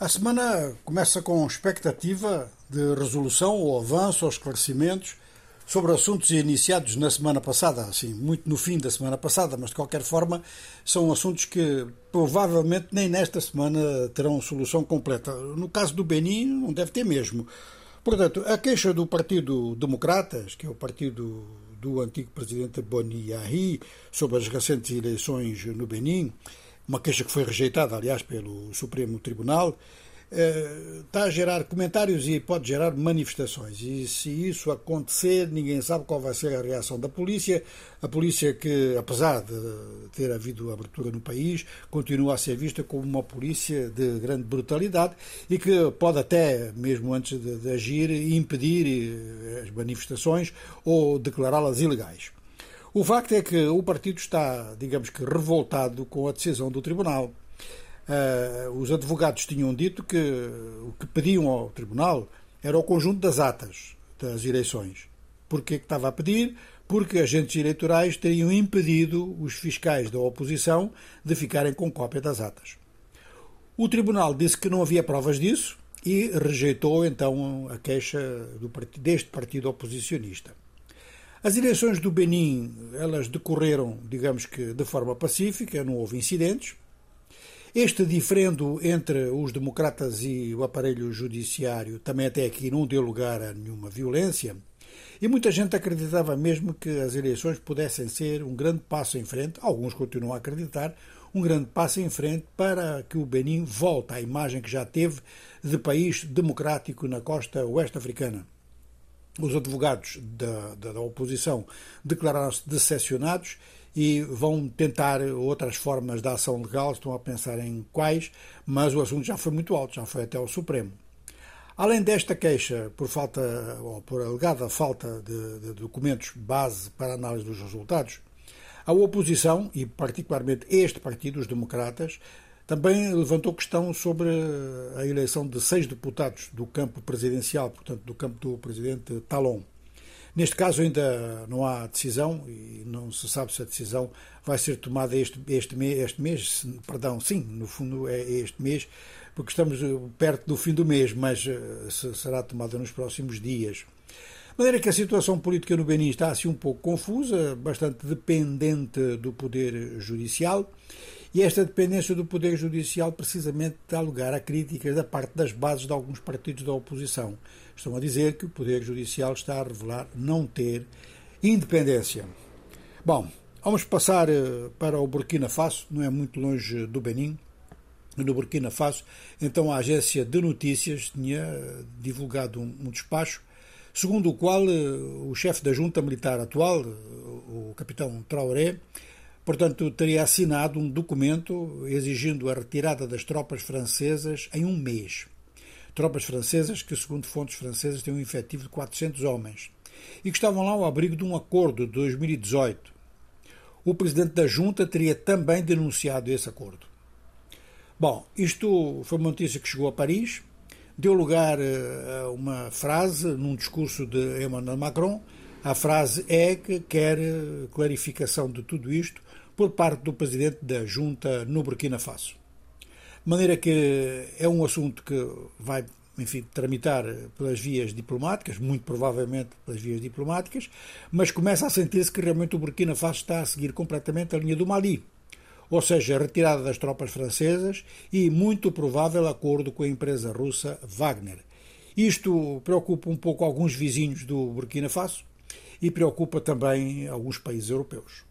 A semana começa com expectativa de resolução ou avanço ou esclarecimentos sobre assuntos iniciados na semana passada, assim, muito no fim da semana passada, mas de qualquer forma são assuntos que provavelmente nem nesta semana terão solução completa. No caso do Benin, não deve ter mesmo. Portanto, a queixa do Partido Democratas, que é o partido do antigo presidente Boni Yahi, sobre as recentes eleições no Benin, uma queixa que foi rejeitada, aliás, pelo Supremo Tribunal, eh, está a gerar comentários e pode gerar manifestações. E se isso acontecer, ninguém sabe qual vai ser a reação da polícia. A polícia que, apesar de ter havido abertura no país, continua a ser vista como uma polícia de grande brutalidade e que pode até, mesmo antes de, de agir, impedir eh, as manifestações ou declará-las ilegais. O facto é que o partido está, digamos que, revoltado com a decisão do Tribunal. Uh, os advogados tinham dito que o que pediam ao Tribunal era o conjunto das atas das eleições. Porquê que estava a pedir? Porque agentes eleitorais teriam impedido os fiscais da oposição de ficarem com cópia das atas. O Tribunal disse que não havia provas disso e rejeitou então a queixa do, deste partido oposicionista. As eleições do Benin, elas decorreram, digamos que de forma pacífica, não houve incidentes. Este diferendo entre os democratas e o aparelho judiciário também até aqui não deu lugar a nenhuma violência. E muita gente acreditava mesmo que as eleições pudessem ser um grande passo em frente, alguns continuam a acreditar, um grande passo em frente para que o Benin volte à imagem que já teve de país democrático na costa oeste africana. Os advogados da, da, da oposição declararam-se decepcionados e vão tentar outras formas de ação legal, estão a pensar em quais, mas o assunto já foi muito alto, já foi até ao Supremo. Além desta queixa por falta ou por alegada falta de, de documentos base para análise dos resultados, a oposição, e particularmente este partido, os democratas, também levantou questão sobre a eleição de seis deputados do campo presidencial, portanto, do campo do presidente Talon. Neste caso ainda não há decisão e não se sabe se a decisão vai ser tomada este, este, mês, este mês, perdão, sim, no fundo é este mês, porque estamos perto do fim do mês, mas eh, será tomada nos próximos dias. De maneira que a situação política no Benin está assim um pouco confusa, bastante dependente do poder judicial e esta dependência do Poder Judicial precisamente dá lugar a críticas da parte das bases de alguns partidos da oposição. Estão a dizer que o Poder Judicial está a revelar não ter independência. Bom, vamos passar eh, para o Burkina Faso, não é muito longe do Benin. No Burkina Faso, então a agência de notícias tinha eh, divulgado um despacho segundo o qual eh, o chefe da junta militar atual, o capitão Traoré, Portanto, teria assinado um documento exigindo a retirada das tropas francesas em um mês. Tropas francesas que, segundo fontes francesas, têm um efetivo de 400 homens e que estavam lá ao abrigo de um acordo de 2018. O presidente da junta teria também denunciado esse acordo. Bom, isto foi uma notícia que chegou a Paris, deu lugar eh, a uma frase num discurso de Emmanuel Macron. A frase é que quer clarificação de tudo isto por parte do presidente da junta no Burkina Faso. De maneira que é um assunto que vai, enfim, tramitar pelas vias diplomáticas, muito provavelmente pelas vias diplomáticas, mas começa a sentir-se que realmente o Burkina Faso está a seguir completamente a linha do Mali. Ou seja, retirada das tropas francesas e muito provável acordo com a empresa russa Wagner. Isto preocupa um pouco alguns vizinhos do Burkina Faso e preocupa também alguns países europeus.